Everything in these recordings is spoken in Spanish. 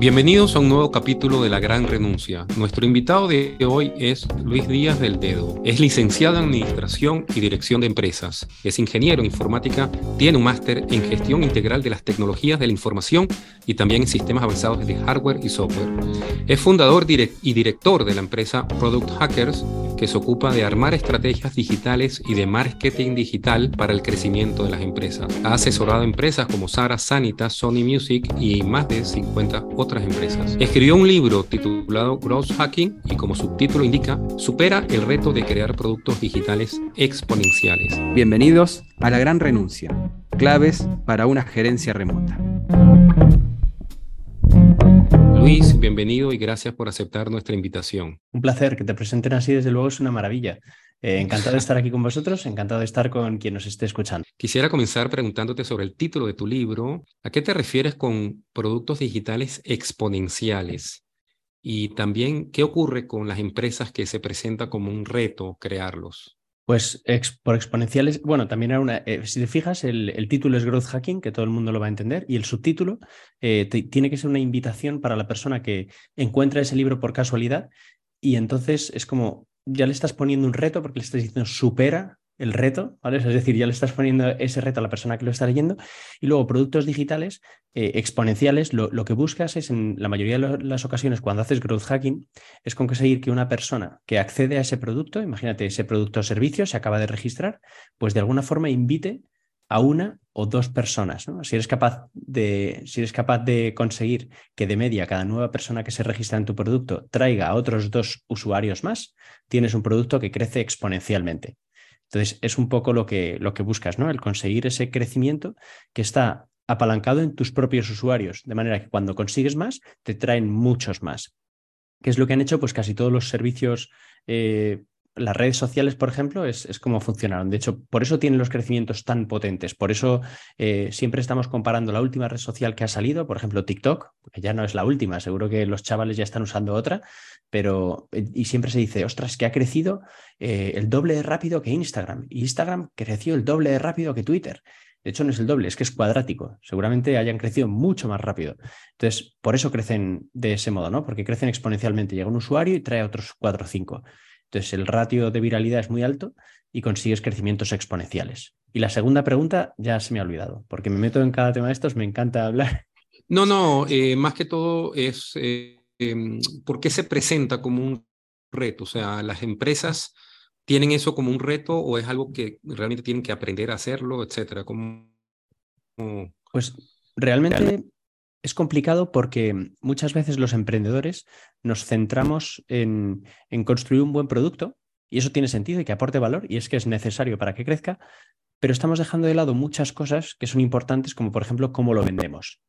Bienvenidos a un nuevo capítulo de La Gran Renuncia. Nuestro invitado de hoy es Luis Díaz del Dedo. Es licenciado en Administración y Dirección de Empresas. Es ingeniero en informática, tiene un máster en Gestión Integral de las Tecnologías de la Información y también en Sistemas Avanzados de Hardware y Software. Es fundador y director de la empresa Product Hackers, que se ocupa de armar estrategias digitales y de marketing digital para el crecimiento de las empresas. Ha asesorado empresas como Sara Sanita, Sony Music y más de 50 otras empresas. Escribió un libro titulado Growth Hacking y como subtítulo indica, supera el reto de crear productos digitales exponenciales. Bienvenidos a La Gran Renuncia, claves para una gerencia remota. Luis, bienvenido y gracias por aceptar nuestra invitación. Un placer, que te presenten así desde luego es una maravilla. Eh, encantado de estar aquí con vosotros, encantado de estar con quien nos esté escuchando. Quisiera comenzar preguntándote sobre el título de tu libro. ¿A qué te refieres con productos digitales exponenciales? Y también, ¿qué ocurre con las empresas que se presenta como un reto crearlos? Pues por exponenciales, bueno, también era una, eh, si te fijas, el, título es Growth Hacking, que todo el mundo lo va a entender, y el subtítulo eh, tiene que ser una invitación para la persona que encuentra ese libro por casualidad, y entonces es como ya le estás poniendo un reto porque le estás diciendo supera el reto, ¿vale? Es decir, ya le estás poniendo ese reto a la persona que lo está leyendo. Y luego, productos digitales eh, exponenciales, lo, que buscas es, en la mayoría de las ocasiones, cuando haces growth hacking, es conseguir que una persona que accede a ese producto, imagínate, ese producto o servicio se acaba de registrar, pues de alguna forma invite a una o dos personas. Si, eres capaz de, si eres capaz de conseguir que de media cada nueva persona que se registra en tu producto traiga a otros dos usuarios más, tienes un producto que crece exponencialmente. Entonces, es un poco lo que, lo que buscas, ¿no? El conseguir ese crecimiento que está apalancado en tus propios usuarios, de manera que cuando consigues más, te traen muchos más. ¿Qué es lo que han hecho? Pues casi todos los servicios eh, las redes sociales, por ejemplo, es, es, como funcionaron. De hecho, por eso tienen los crecimientos tan potentes. Por eso eh, siempre estamos comparando la última red social que ha salido, por ejemplo, TikTok, que ya no es la última, seguro que los chavales ya están usando otra, pero eh, y siempre se dice, ostras, que ha crecido eh, el doble de rápido que Instagram. Y Instagram creció el doble de rápido que Twitter. De hecho, no es el doble, es que es cuadrático. Seguramente hayan crecido mucho más rápido. Entonces, por eso crecen de ese modo, ¿no? Porque crecen exponencialmente. Llega un usuario y trae otros cuatro o cinco. Entonces, el ratio de viralidad es muy alto y consigues crecimientos exponenciales. Y la segunda pregunta ya se me ha olvidado, porque me meto en cada tema de estos, me encanta hablar. No, no, eh, más que todo es eh, em, por qué se presenta como un reto. O sea, las empresas tienen eso como un reto o es algo que realmente tienen que aprender a hacerlo, etcétera. Pues realmente es complicado porque muchas veces los emprendedores nos centramos en, construir un buen producto y eso tiene sentido y que aporte valor y es que es necesario para que crezca, pero estamos dejando de lado muchas cosas que son importantes como por ejemplo cómo lo vendemos,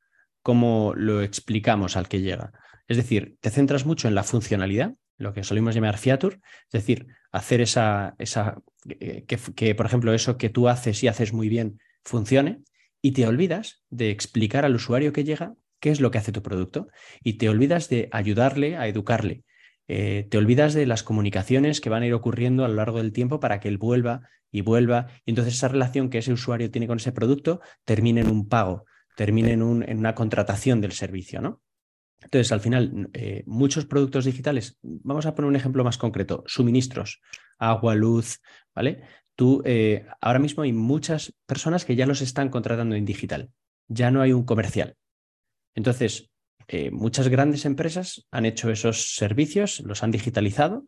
cómo lo explicamos al que llega. Es decir, te centras mucho en la funcionalidad, lo que solemos llamar fiatur, es decir, hacer esa, eh, que por ejemplo eso que tú haces y haces muy bien funcione, y te olvidas de explicar al usuario que llega qué es lo que hace tu producto y te olvidas de ayudarle a educarle. Eh, te olvidas de las comunicaciones que van a ir ocurriendo a lo largo del tiempo para que él vuelva y vuelva. Y entonces esa relación que ese usuario tiene con ese producto termine en un pago, termine en, un, en una contratación del servicio, ¿no? Entonces, al final, eh, muchos productos digitales, vamos a poner un ejemplo más concreto, suministros, agua, luz, ¿vale? Tú, eh, ahora mismo hay muchas personas que ya los están contratando en digital. Ya no hay un comercial. Entonces, eh, muchas grandes empresas han hecho esos servicios, los han digitalizado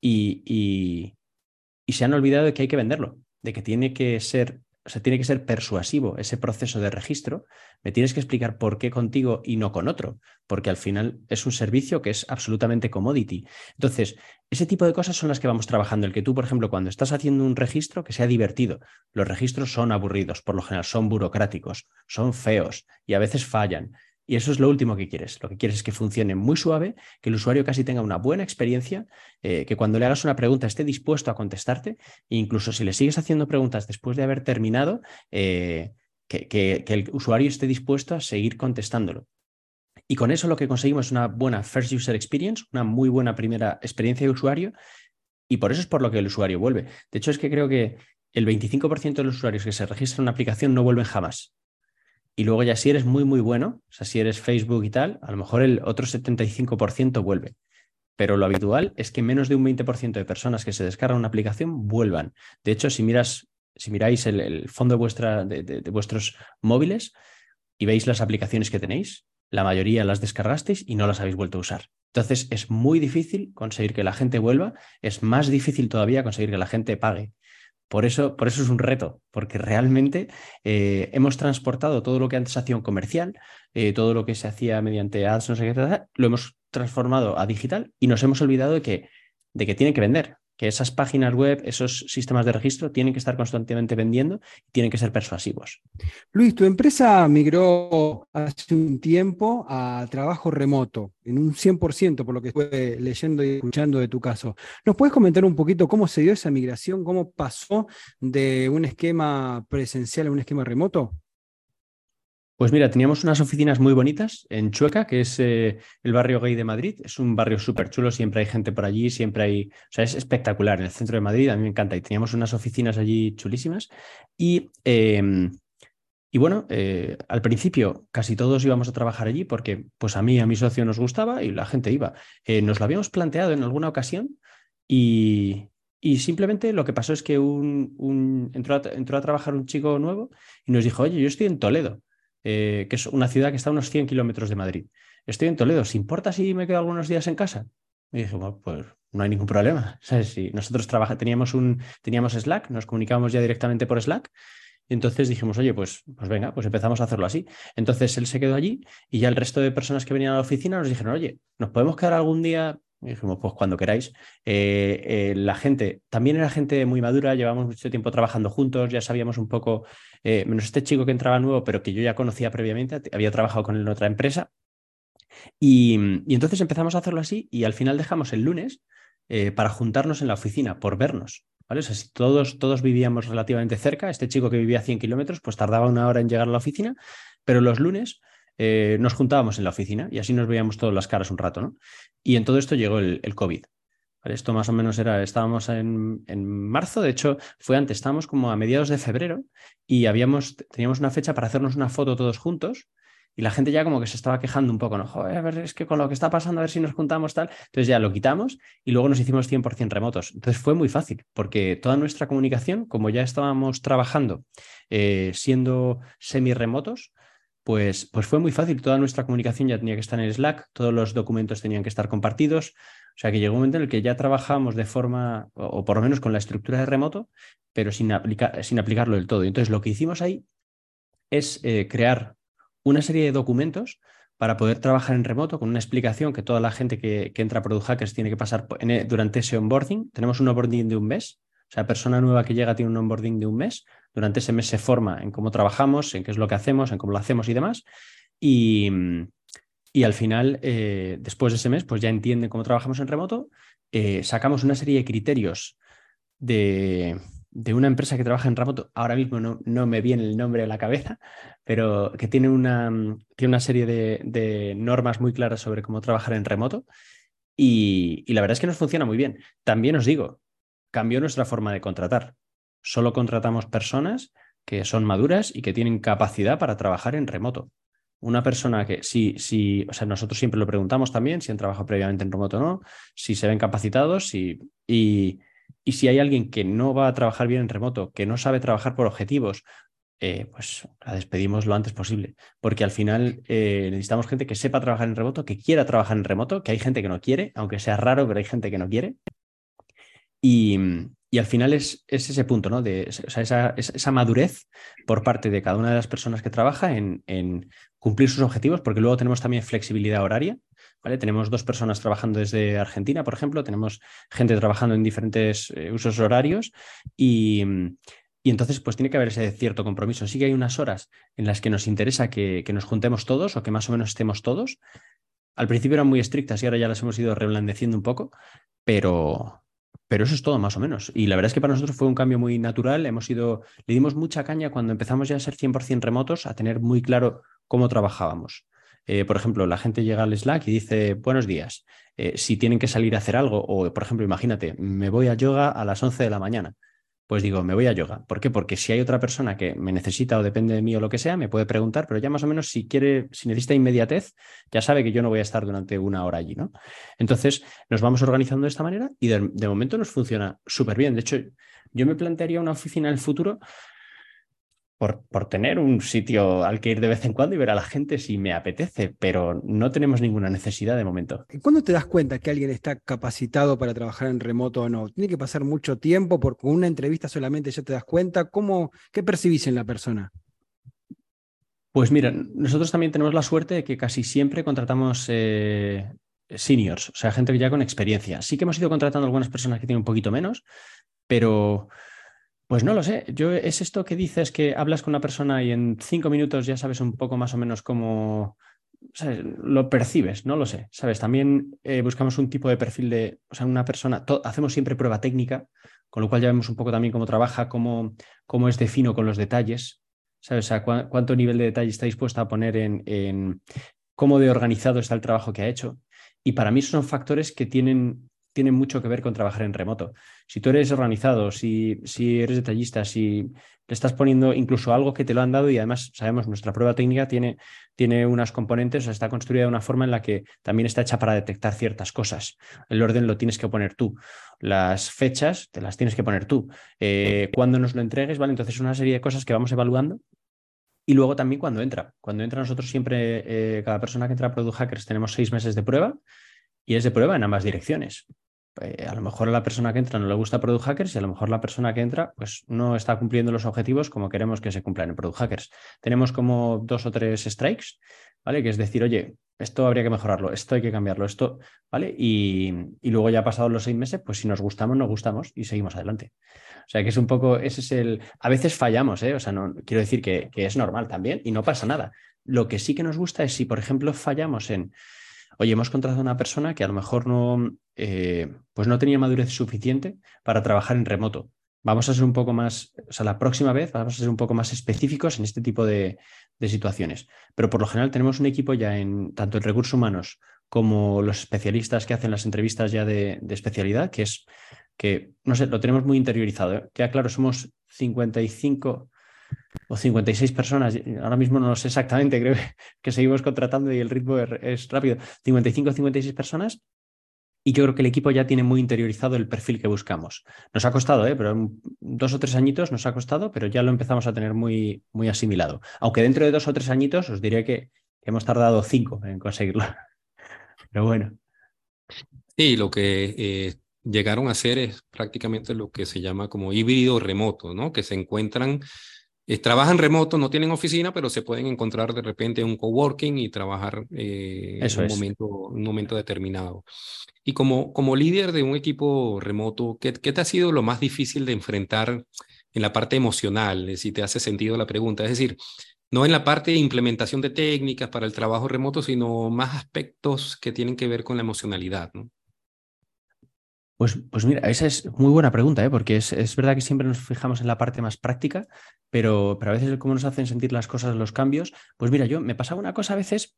y, y, se han olvidado de que hay que venderlo, de que tiene que ser o sea, tiene que ser persuasivo ese proceso de registro, me tienes que explicar por qué contigo y no con otro, porque al final es un servicio que es absolutamente commodity. Entonces, ese tipo de cosas son las que vamos trabajando. El que tú, por ejemplo, cuando estás haciendo un registro, que sea divertido. Los registros son aburridos, por lo general son burocráticos, son feos y a veces fallan. Y eso es lo último que quieres. Lo que quieres es que funcione muy suave, que el usuario casi tenga una buena experiencia, eh, que cuando le hagas una pregunta esté dispuesto a contestarte, e incluso si le sigues haciendo preguntas después de haber terminado, eh, que, el usuario esté dispuesto a seguir contestándolo. Y con eso lo que conseguimos es una buena first user experience, una muy buena primera experiencia de usuario, y por eso es por lo que el usuario vuelve. De hecho, es que creo que el 25% de los usuarios que se registran en una aplicación no vuelven jamás. Y luego ya si eres muy, muy bueno, o sea, si eres Facebook y tal, a lo mejor el otro 75% vuelve. Pero lo habitual es que menos de un 20% de personas que se descargan una aplicación vuelvan. De hecho, si miras, si miráis el, fondo de, vuestra, de, vuestros móviles y veis las aplicaciones que tenéis, la mayoría las descargasteis y no las habéis vuelto a usar. Entonces es muy difícil conseguir que la gente vuelva, es más difícil todavía conseguir que la gente pague. Por eso, por eso es un reto, porque realmente eh, hemos transportado todo lo que antes hacía un comercial, eh, todo lo que se hacía mediante ads, no lo hemos transformado a digital y nos hemos olvidado de que, de que tiene que vender que esas páginas web, esos sistemas de registro tienen que estar constantemente vendiendo y tienen que ser persuasivos. Luis, tu empresa migró hace un tiempo a trabajo remoto, en un 100% por lo que estuve leyendo y escuchando de tu caso. ¿Nos puedes comentar un poquito cómo se dio esa migración, cómo pasó de un esquema presencial a un esquema remoto? Pues mira, teníamos unas oficinas muy bonitas en Chueca, que es eh, el barrio gay de Madrid. Es un barrio súper chulo, siempre hay gente por allí, siempre hay, o sea, es espectacular en el centro de Madrid, a mí me encanta. Y teníamos unas oficinas allí chulísimas. Y, em, y bueno, eh, al principio casi todos íbamos a trabajar allí porque pues a mí, a mi socio nos gustaba y la gente iba. Eh, nos lo habíamos planteado en alguna ocasión y, y simplemente lo que pasó es que un, entró, entró a trabajar un chico nuevo y nos dijo, oye, yo estoy en Toledo. Eh, que es una ciudad que está a unos 100 kilómetros de Madrid. Estoy en Toledo, ¿se importa si me quedo algunos días en casa? Y dije, pues no hay ningún problema. Si nosotros teníamos, un, teníamos Slack, nos comunicábamos ya directamente por Slack. Y entonces dijimos, oye, pues, pues venga, pues empezamos a hacerlo así. Entonces él se quedó allí y ya el resto de personas que venían a la oficina nos dijeron, oye, ¿nos podemos quedar algún día y dijimos, pues cuando queráis. Eh, eh, la gente, también era gente muy madura, llevamos mucho tiempo trabajando juntos, ya sabíamos un poco, eh, menos este chico que entraba nuevo, pero que yo ya conocía previamente, había trabajado con él en otra empresa. Y, entonces empezamos a hacerlo así y al final dejamos el lunes para juntarnos en la oficina, por vernos. ¿vale? Todos, todos vivíamos relativamente cerca, este chico que vivía a 100 kilómetros, pues tardaba una hora en llegar a la oficina, pero los lunes eh, nos juntábamos en la oficina y así nos veíamos todas las caras un rato, ¿no? Y en todo esto llegó el, COVID. Esto más o menos era, estábamos en, marzo, de hecho fue antes, estábamos como a mediados de febrero y habíamos, teníamos una fecha para hacernos una foto todos juntos y la gente ya como que se estaba quejando un poco, ¿no? Joder, a ver, es que con lo que está pasando, a ver si nos juntamos tal. Entonces ya lo quitamos y luego nos hicimos 100% remotos. Entonces fue muy fácil porque toda nuestra comunicación, como ya estábamos trabajando eh, siendo semi-remotos, pues, pues fue muy fácil. Toda nuestra comunicación ya tenía que estar en Slack, todos los documentos tenían que estar compartidos. O sea que llegó un momento en el que ya trabajamos de forma, o, por lo menos con la estructura de remoto, pero sin, sin aplicarlo del todo. Entonces lo que hicimos ahí es eh, crear una serie de documentos para poder trabajar en remoto con una explicación que toda la gente que, entra a Product Hackers tiene que pasar e, durante ese onboarding. Tenemos un onboarding de un mes. O sea, persona nueva que llega tiene un onboarding de un mes durante ese mes se forma en cómo trabajamos, en qué es lo que hacemos, en cómo lo hacemos y demás. Y, al final, eh, después de ese mes, pues ya entienden cómo trabajamos en remoto. Eh, sacamos una serie de criterios de, una empresa que trabaja en remoto. Ahora mismo no, no, me viene el nombre a la cabeza, pero que tiene una, tiene una serie de, normas muy claras sobre cómo trabajar en remoto. Y, y la verdad es que nos funciona muy bien. También os digo, cambió nuestra forma de contratar. Solo contratamos personas que son maduras y que tienen capacidad para trabajar en remoto. Una persona que, si, si, o sea, nosotros siempre lo preguntamos también, si han trabajado previamente en remoto o no, si se ven capacitados si, y, y si hay alguien que no va a trabajar bien en remoto, que no sabe trabajar por objetivos, eh, pues la despedimos lo antes posible, porque al final eh, necesitamos gente que sepa trabajar en remoto, que quiera trabajar en remoto, que hay gente que no quiere, aunque sea raro, pero hay gente que no quiere. Y, y al final es, ese punto, ¿no? De esa, madurez por parte de cada una de las personas que trabaja en, cumplir sus objetivos, porque luego tenemos también flexibilidad horaria. ¿vale? Tenemos dos personas trabajando desde Argentina, por ejemplo, tenemos gente trabajando en diferentes eh, usos horarios y, entonces, pues tiene que haber ese cierto compromiso. Sí que hay unas horas en las que nos interesa que, que, nos juntemos todos o que más o menos estemos todos. Al principio eran muy estrictas y ahora ya las hemos ido reblandeciendo un poco, pero, pero eso es todo más o menos. Y la verdad es que para nosotros fue un cambio muy natural. Hemos ido, le dimos mucha caña cuando empezamos ya a ser 100% remotos, a tener muy claro cómo trabajábamos. Eh, por ejemplo, la gente llega al Slack y dice, buenos días, eh, si tienen que salir a hacer algo, o por ejemplo, imagínate, me voy a yoga a las 11 de la mañana. Pues digo, me voy a yoga. ¿Por qué? Porque si hay otra persona que me necesita o depende de mí o lo que sea, me puede preguntar, pero ya más o menos si quiere, si necesita inmediatez, ya sabe que yo no voy a estar durante una hora allí, ¿no? Entonces, nos vamos organizando de esta manera y de, de momento nos funciona súper bien. De hecho, yo me plantearía una oficina en el futuro por, tener un sitio al que ir de vez en cuando y ver a la gente si me apetece, pero no tenemos ninguna necesidad de momento. ¿Cuándo te das cuenta que alguien está capacitado para trabajar en remoto o no? ¿Tiene que pasar mucho tiempo? Porque con una entrevista solamente ya te das cuenta. ¿Cómo, ¿Qué percibís en la persona? Pues mira, nosotros también tenemos la suerte de que casi siempre contratamos eh, seniors, o sea, gente ya con experiencia. Sí que hemos ido contratando algunas personas que tienen un poquito menos, pero pues no lo sé. Yo es esto que dices que hablas con una persona y en cinco minutos ya sabes un poco más o menos cómo lo percibes, no lo sé. Sabes, también eh, buscamos un tipo de perfil de, o sea, una persona, hacemos siempre prueba técnica, con lo cual ya vemos un poco también cómo trabaja, cómo, cómo es de fino con los detalles. ¿Sabes? O sea, cuánto nivel de detalle está dispuesta a poner en, en cómo de organizado está el trabajo que ha hecho. Y para mí son factores que tienen tiene mucho que ver con trabajar en remoto. Si tú eres organizado, si, si eres detallista, si le estás poniendo incluso algo que te lo han dado y además sabemos nuestra prueba técnica tiene, tiene unas componentes, o está construida de una forma en la que también está hecha para detectar ciertas cosas. El orden lo tienes que poner tú. Las fechas te las tienes que poner tú. Eh, cuando nos lo entregues, ¿vale? Entonces una serie de cosas que vamos evaluando y luego también cuando entra. Cuando entra nosotros siempre, eh, cada persona que entra a Product Hackers tenemos seis meses de prueba y es de prueba en ambas direcciones. Eh, a lo mejor a la persona que entra no le gusta Product Hackers y a lo mejor la persona que entra pues no está cumpliendo los objetivos como queremos que se cumplan en Product Hackers. Tenemos como dos o tres strikes, ¿vale? Que es decir, oye, esto habría que mejorarlo, esto hay que cambiarlo, esto, ¿vale? Y, luego ya pasados los seis meses, pues si nos gustamos, nos gustamos y seguimos adelante. O sea que es un poco, ese es el, a veces fallamos, ¿eh? O sea, no, quiero decir que, que es normal también y no pasa nada. Lo que sí que nos gusta es si, por ejemplo, fallamos en oye, hemos contratado a una persona que a lo mejor no, eh, pues no tenía madurez suficiente para trabajar en remoto. Vamos a ser un poco más, o sea, la próxima vez vamos a ser un poco más específicos en este tipo de, situaciones. Pero por lo general tenemos un equipo ya en tanto en recursos humanos como los especialistas que hacen las entrevistas ya de, especialidad, que es que, no sé, lo tenemos muy interiorizado. ¿eh? Ya claro, somos 55 o 56 personas, ahora mismo no lo sé exactamente, creo que seguimos contratando y el ritmo es rápido, 55 o 56 personas. Y yo creo que el equipo ya tiene muy interiorizado el perfil que buscamos. Nos ha costado, ¿eh? pero dos o tres añitos nos ha costado, pero ya lo empezamos a tener muy, muy asimilado. Aunque dentro de dos o tres añitos os diré que hemos tardado cinco en conseguirlo. Pero bueno. Sí, lo que eh, llegaron a hacer es prácticamente lo que se llama como híbrido remoto, ¿no? Que se encuentran eh, trabajan remoto, no tienen oficina, pero se pueden encontrar de repente en un coworking y trabajar eh, en un, momento, un momento determinado. Y como, como líder de un equipo remoto, ¿qué, ¿qué, te ha sido lo más difícil de enfrentar en la parte emocional? Si te hace sentido la pregunta. Es decir, no en la parte de implementación de técnicas para el trabajo remoto, sino más aspectos que tienen que ver con la emocionalidad. Pues, pues mira, esa es muy buena pregunta, ¿eh? porque es, es, verdad que siempre nos fijamos en la parte más práctica, pero, pero a veces cómo nos hacen sentir las cosas, los cambios. Pues mira, yo me pasaba una cosa a veces,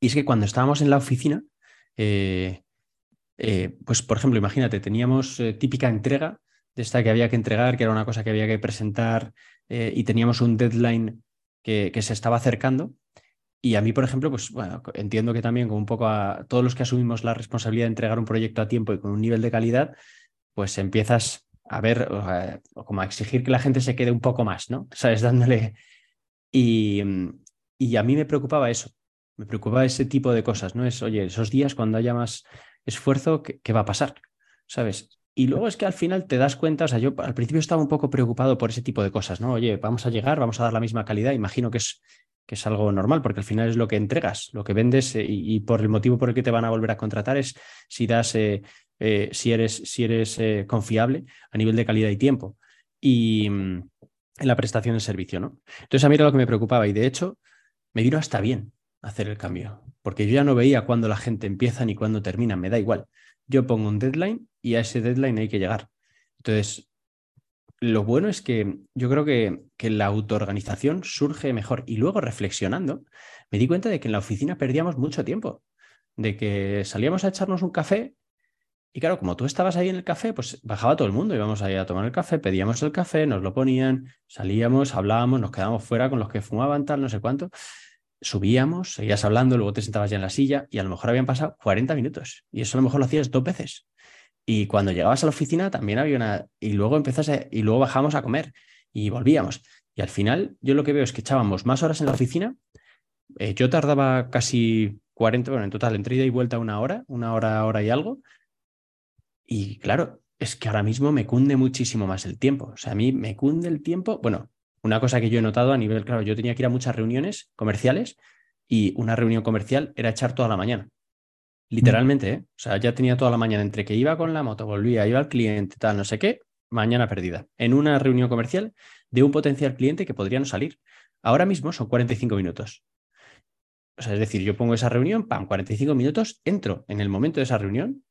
y es que cuando estábamos en la oficina, eh, eh, pues por ejemplo, imagínate, teníamos típica entrega de esta que había que entregar, que era una cosa que había que presentar, y teníamos un deadline que, se estaba acercando. Y a mí, por ejemplo, pues bueno, entiendo que también como un poco a todos los que asumimos la responsabilidad de entregar un proyecto a tiempo y con un nivel de calidad, pues empiezas a ver, o como a exigir que la gente se quede un poco más, ¿no? ¿Sabes? Dándole... Y, y a mí me preocupaba eso, me preocupaba ese tipo de cosas, ¿no? Es, oye, esos días cuando haya más esfuerzo, ¿qué, qué va a pasar? ¿Sabes? Y luego es que al final te das cuenta, o sea, yo al principio estaba un poco preocupado por ese tipo de cosas, ¿no? Oye, vamos a llegar, vamos a dar la misma calidad, imagino que es que es algo normal, porque al final es lo que entregas, lo que vendes eh, y, por el motivo por el que te van a volver a contratar es si das, eh, eh, si eres, si eres confiable a nivel de calidad y tiempo y mm, en la prestación del servicio, ¿no? Entonces a mí era lo que me preocupaba y de hecho me vino hasta bien hacer el cambio, porque yo ya no veía cuándo la gente empieza ni cuándo termina, me da igual. Yo pongo un deadline y a ese deadline hay que llegar. Entonces, lo bueno es que yo creo que, que la autoorganización surge mejor. Y luego reflexionando, me di cuenta de que en la oficina perdíamos mucho tiempo, de que salíamos a echarnos un café Y claro, como tú estabas ahí en el café, pues bajaba todo el mundo, íbamos ahí a tomar el café, pedíamos el café, nos lo ponían, salíamos, hablábamos, nos quedábamos fuera con los que fumaban tal, no sé cuánto, subíamos, seguías hablando, luego te sentabas ya en la silla y a lo mejor habían pasado 40 minutos y eso a lo mejor lo hacías dos veces. Y cuando llegabas a la oficina también había una... Y luego empezás y luego bajábamos a comer y volvíamos. Y al final yo lo que veo es que echábamos más horas en la oficina. Eh, yo tardaba casi 40, bueno, en total, entre ida y vuelta una hora, una hora, hora y algo. Y claro, es que ahora mismo me cunde muchísimo más el tiempo. O sea, a mí me cunde el tiempo. Bueno, una cosa que yo he notado a nivel, claro, yo tenía que ir a muchas reuniones comerciales y una reunión comercial era echar toda la mañana. Literalmente, ¿eh? O sea, ya tenía toda la mañana entre que iba con la moto, volvía, iba al cliente, tal, no sé qué, mañana perdida. En una reunión comercial de un potencial cliente que podría no salir. Ahora mismo son 45 minutos. O sea, es decir, yo pongo esa reunión, pam, 45 minutos, entro en el momento de esa reunión,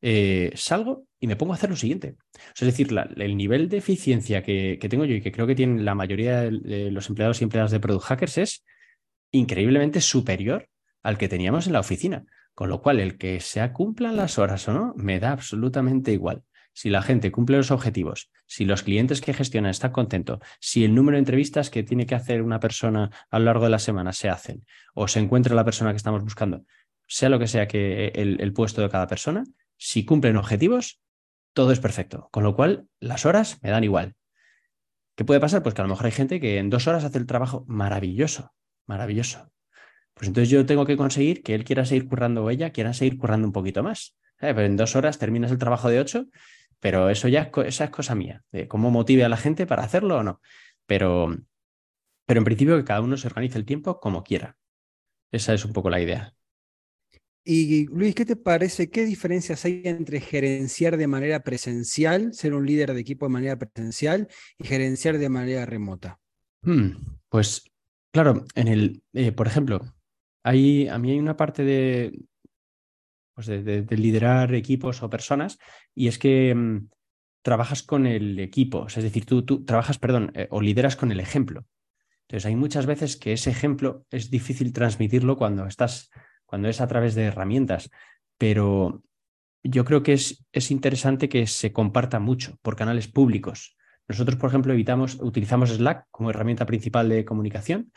eh, salgo y me pongo a hacer lo siguiente. es decir, el nivel de eficiencia que, tengo yo y que creo que tienen la mayoría de, los empleados y empleadas de Product Hackers es increíblemente superior al que teníamos en la oficina. Con lo cual, el que se cumplan las horas o no, me da absolutamente igual. Si la gente cumple los objetivos, si los clientes que gestionan están contentos, si el número de entrevistas que tiene que hacer una persona a lo largo de la semana se hacen o se encuentra la persona que estamos buscando, sea lo que sea que el puesto de cada persona, si cumplen objetivos, todo es perfecto. Con lo cual, las horas me dan igual. ¿Qué puede pasar? Pues que a lo mejor hay gente que en dos horas hace el trabajo maravilloso, maravilloso. Pues entonces yo tengo que conseguir que él quiera seguir currando o ella quiera seguir currando un poquito más. Eh, pero en dos horas terminas el trabajo de ocho, pero eso ya es, esa es cosa mía, de cómo motive a la gente para hacerlo o no. Pero, pero en principio que cada uno se organice el tiempo como quiera. Esa es un poco la idea. Y Luis, ¿qué te parece? ¿Qué diferencias hay entre gerenciar de manera presencial, ser un líder de equipo de manera presencial y gerenciar de manera remota? Hmm, pues claro, en el, eh, por ejemplo, a mí hay una parte de, pues de, liderar equipos o personas y es que mm, trabajas con el equipo, es decir, tú, tú trabajas, perdón, eh, o lideras con el ejemplo. Entonces hay muchas veces que ese ejemplo es difícil transmitirlo cuando estás cuando es a través de herramientas, pero yo creo que es, es interesante que se comparta mucho por canales públicos. Nosotros, por ejemplo, evitamos, utilizamos Slack como herramienta principal de comunicación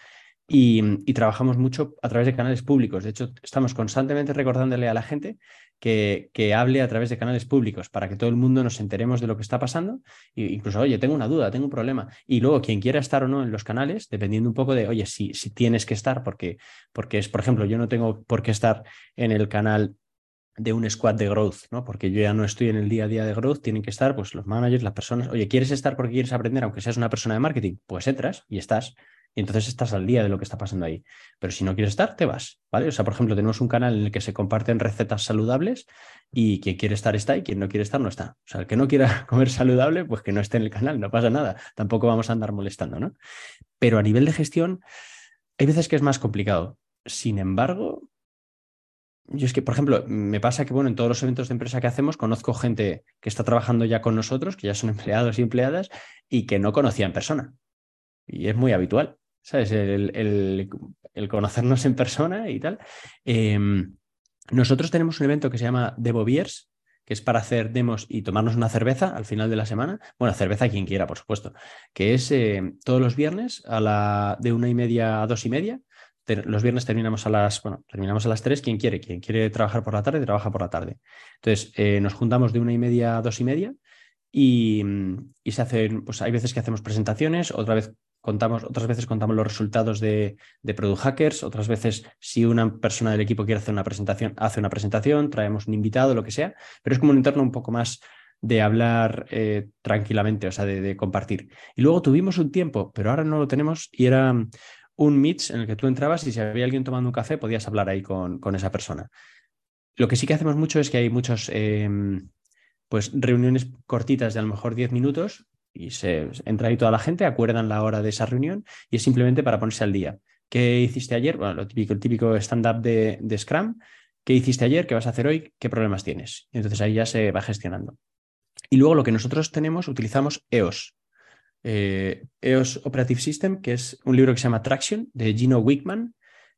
y, trabajamos mucho a través de canales públicos. De hecho, estamos constantemente recordándole a la gente que, que, hable a través de canales públicos para que todo el mundo nos enteremos de lo que está pasando. E incluso, oye, tengo una duda, tengo un problema. Y luego, quien quiera estar o no en los canales, dependiendo un poco de, oye, si, si tienes que estar, porque, porque es, por ejemplo, yo no tengo por qué estar en el canal de un squad de growth, ¿no? Porque yo ya no estoy en el día a día de growth, tienen que estar pues los managers, las personas, oye, ¿quieres estar porque quieres aprender aunque seas una persona de marketing? Pues entras y estás y entonces estás al día de lo que está pasando ahí. Pero si no quieres estar, te vas, ¿vale? O sea, por ejemplo, tenemos un canal en el que se comparten recetas saludables y quien quiere estar está y quien no quiere estar no está. O sea, el que no quiera comer saludable, pues que no esté en el canal, no pasa nada. Tampoco vamos a andar molestando, ¿no? Pero a nivel de gestión, hay veces que es más complicado. Sin embargo, yo es que, por ejemplo, me pasa que, bueno, en todos los eventos de empresa que hacemos, conozco gente que está trabajando ya con nosotros, que ya son empleados y empleadas, y que no conocía en persona. Y es muy habitual. ¿Sabes? El, conocernos en persona y tal. Em, nosotros tenemos un evento que se llama Devo Beers, que es para hacer demos y tomarnos una cerveza al final de la semana. Bueno, cerveza quien quiera, por supuesto, que es em, todos los viernes a la, de una y media a dos y media. Los viernes terminamos a las, bueno, terminamos a las tres. Quien quiere, quien quiere trabajar por la tarde, trabaja por la tarde. Entonces, eh, nos juntamos de una y media a dos y media y, y, se hacen, pues hay veces que hacemos presentaciones, otra vez contamos, otras veces contamos los resultados de, de, Product Hackers, otras veces si una persona del equipo quiere hacer una presentación, hace una presentación, traemos un invitado, lo que sea, pero es como un entorno un poco más de hablar eh, tranquilamente, o sea, de, compartir. Y luego tuvimos un tiempo, pero ahora no lo tenemos, y era un Meets en el que tú entrabas y si había alguien tomando un café podías hablar ahí con, con esa persona. Lo que sí que hacemos mucho es que hay muchos, em, pues reuniones cortitas de a lo mejor 10 minutos y se entra ahí toda la gente, acuerdan la hora de esa reunión y es simplemente para ponerse al día. ¿Qué hiciste ayer? Bueno, lo típico, el típico stand-up de, Scrum. ¿Qué hiciste ayer? ¿Qué vas a hacer hoy? ¿Qué problemas tienes? entonces ahí ya se va gestionando. Y luego lo que nosotros tenemos, utilizamos EOS. Eh, EOS Operative System, que es un libro que se llama Traction de Gino Wickman,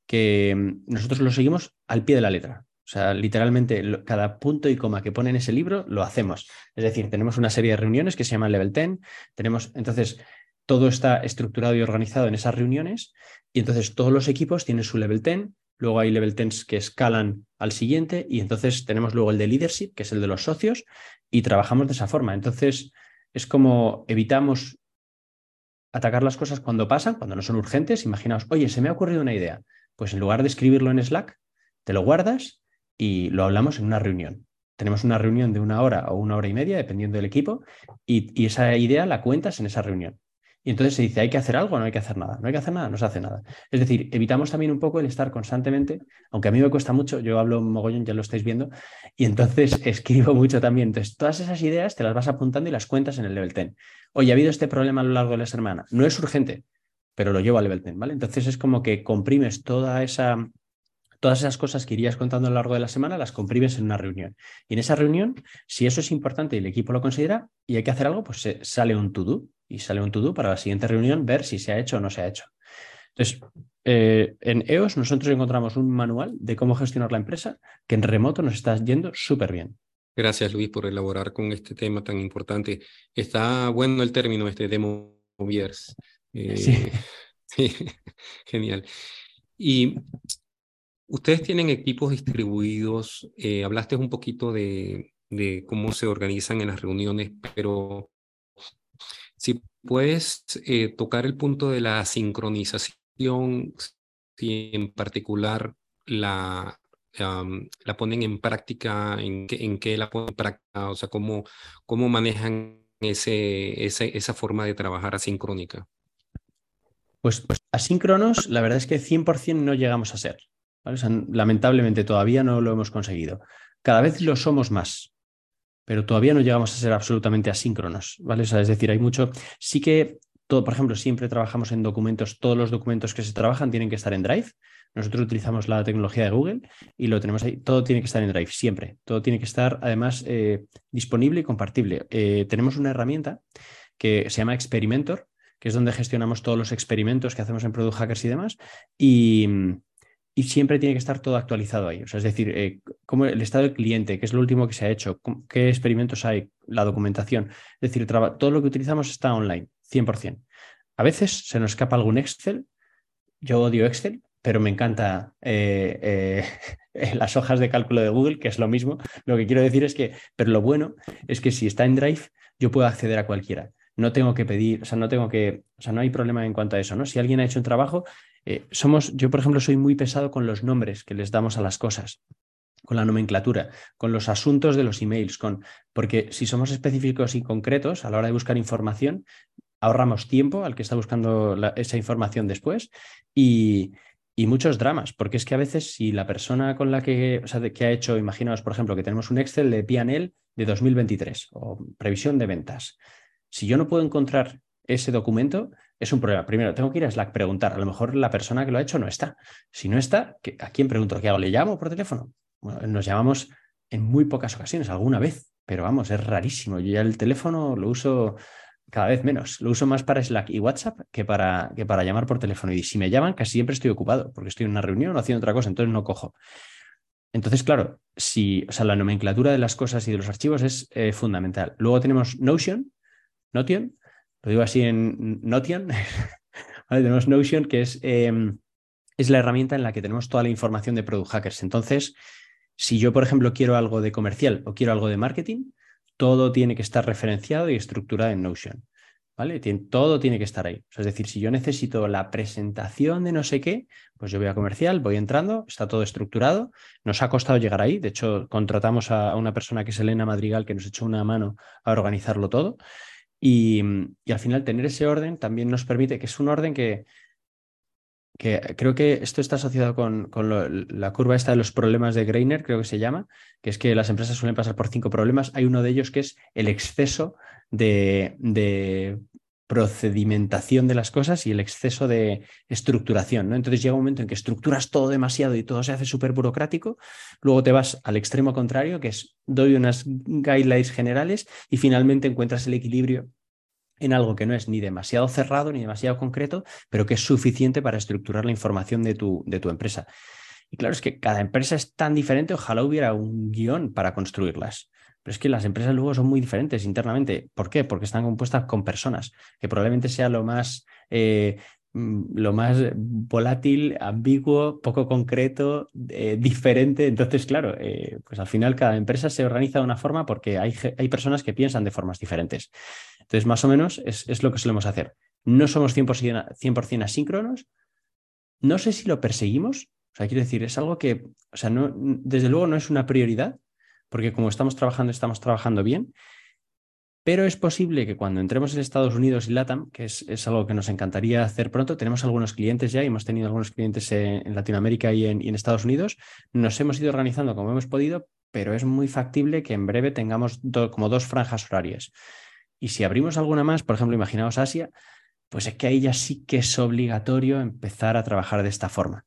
que mm, nosotros lo seguimos al pie de la letra. O sea, literalmente cada punto y coma que pone en ese libro lo hacemos. Es decir, tenemos una serie de reuniones que se llaman Level 10. Tenemos, entonces, todo está estructurado y organizado en esas reuniones. Y entonces todos los equipos tienen su Level 10. Luego hay Level 10 que escalan al siguiente. Y entonces tenemos luego el de Leadership, que es el de los socios. Y trabajamos de esa forma. Entonces, es como evitamos atacar las cosas cuando pasan, cuando no son urgentes. Imaginaos, oye, se me ha ocurrido una idea. Pues en lugar de escribirlo en Slack, te lo guardas y lo hablamos en una reunión. Tenemos una reunión de una hora o una hora y media, dependiendo del equipo, y, esa idea la cuentas en esa reunión. Y entonces se dice, ¿hay que hacer algo no hay que hacer nada? No hay que hacer nada, no se hace nada. Es decir, evitamos también un poco el estar constantemente, aunque a mí me cuesta mucho, yo hablo mogollón, ya lo estáis viendo, y entonces escribo mucho también. Entonces, todas esas ideas te las vas apuntando y las cuentas en el level 10. Oye, ha habido este problema a lo largo de la semana. No es urgente, pero lo llevo al level 10, ¿vale? Entonces es como que comprimes toda esa todas esas cosas que irías contando a lo largo de la semana las comprimes en una reunión. Y en esa reunión, si eso es importante y el equipo lo considera y hay que hacer algo, pues sale un to-do y sale un to-do para la siguiente reunión ver si se ha hecho o no se ha hecho. Entonces, eh, en EOS nosotros encontramos un manual de cómo gestionar la empresa que en remoto nos está yendo súper bien. Gracias, Luis, por elaborar con este tema tan importante. Está bueno el término este demo eh, sí. sí. Genial. Y Ustedes tienen equipos distribuidos, eh, hablaste un poquito de, cómo se organizan en las reuniones, pero si puedes eh, tocar el punto de la sincronización, si en particular la, la ponen en práctica, en qué, en qué la ponen en práctica, o sea, cómo, cómo manejan ese, esa forma de trabajar asincrónica. Pues, pues asíncronos, la verdad es que 100% no llegamos a ser lamentablemente todavía no lo hemos conseguido. Cada vez lo somos más, pero todavía no llegamos a ser absolutamente asíncronos. ¿vale? es decir, hay mucho. Sí que, todo, por ejemplo, siempre trabajamos en documentos, todos los documentos que se trabajan tienen que estar en Drive. Nosotros utilizamos la tecnología de Google y lo tenemos ahí. Todo tiene que estar en Drive, siempre. Todo tiene que estar, además, eh, disponible y compartible. Eh, tenemos una herramienta que se llama Experimentor, que es donde gestionamos todos los experimentos que hacemos en Product Hackers y demás. Y, y siempre tiene que estar todo actualizado ahí. O sea, es decir, eh, como el estado del cliente, qué es lo último que se ha hecho, qué experimentos hay, la documentación. Es decir, todo lo que utilizamos está online, 100%. A veces se nos escapa algún Excel. Yo odio Excel, pero me encanta eh, eh, las hojas de cálculo de Google, que es lo mismo. Lo que quiero decir es que, pero lo bueno es que si está en Drive, yo puedo acceder a cualquiera no tengo que pedir, o sea, no tengo que, o sea, no hay problema en cuanto a eso, ¿no? Si alguien ha hecho un trabajo, eh, somos, yo por ejemplo soy muy pesado con los nombres que les damos a las cosas con la nomenclatura, con los asuntos de los emails, con, porque si somos específicos y concretos a la hora de buscar información, ahorramos tiempo al que está buscando esa información después y, y, muchos dramas, porque es que a veces si la persona con la que, que ha hecho, imaginaos por ejemplo que tenemos un Excel de P&L de 2023 o previsión de ventas, si yo no puedo encontrar ese documento, es un problema. Primero, tengo que ir a Slack preguntar. A lo mejor la persona que lo ha hecho no está. Si no está, ¿a quién pregunto? ¿Qué hago? ¿Le llamo por teléfono? Bueno, nos llamamos en muy pocas ocasiones, alguna vez, pero vamos, es rarísimo. Yo ya el teléfono lo uso cada vez menos. Lo uso más para Slack y WhatsApp que para, que para llamar por teléfono. Y si me llaman, casi siempre estoy ocupado, porque estoy en una reunión o haciendo otra cosa, entonces no cojo. Entonces, claro, si, o sea, la nomenclatura de las cosas y de los archivos es eh, fundamental. Luego tenemos Notion, Notion, lo digo así en Notion, tenemos Notion, que es, em, es la herramienta en la que tenemos toda la información de Product Hackers. Entonces, si yo, por ejemplo, quiero algo de comercial o quiero algo de marketing, todo tiene que estar referenciado y estructurado en Notion. ¿Vale? todo tiene que estar ahí. es decir, si yo necesito la presentación de no sé qué, pues yo voy a comercial, voy entrando, está todo estructurado. Nos ha costado llegar ahí. De hecho, contratamos a una persona que es Elena Madrigal, que nos echó una mano a organizarlo todo. Y, al final tener ese orden también nos permite, que es un orden que, creo que esto está asociado con, la curva esta de los problemas de Greiner, creo que se llama, que es que las empresas suelen pasar por cinco problemas. Hay uno de ellos que es el exceso de procedimentación de las cosas y el exceso de estructuración. ¿no? Entonces llega un momento en que estructuras todo demasiado y todo se hace súper burocrático, luego te vas al extremo contrario, que es doy unas guidelines generales y finalmente encuentras el equilibrio en algo que no es ni demasiado cerrado ni demasiado concreto, pero que es suficiente para estructurar la información de tu, de tu empresa. Y claro, es que cada empresa es tan diferente, ojalá hubiera un guion para construirlas. Pero es que las empresas luego son muy diferentes internamente. ¿Por qué? Porque están compuestas con personas, que probablemente sea lo más, eh, mm, lo más volátil, ambiguo, poco concreto, eh, diferente. Entonces, claro, eh, pues al final cada empresa se organiza de una forma porque hay, hay personas que piensan de formas diferentes. Entonces, más o menos es, es lo que solemos hacer. No somos 100%, 100 asíncronos. No sé si lo perseguimos. O sea, quiero decir, es algo que, o sea, no, desde luego no es una prioridad, porque como estamos trabajando, estamos trabajando bien. Pero es posible que cuando entremos en Estados Unidos y LATAM, que es, algo que nos encantaría hacer pronto, tenemos algunos clientes ya y hemos tenido algunos clientes en, Latinoamérica y en, Estados Unidos, nos hemos ido organizando como hemos podido, pero es muy factible que en breve tengamos como dos franjas horarias. Y si abrimos alguna más, por ejemplo, imaginaos Asia, pues es que ahí ya sí que es obligatorio empezar a trabajar de esta forma.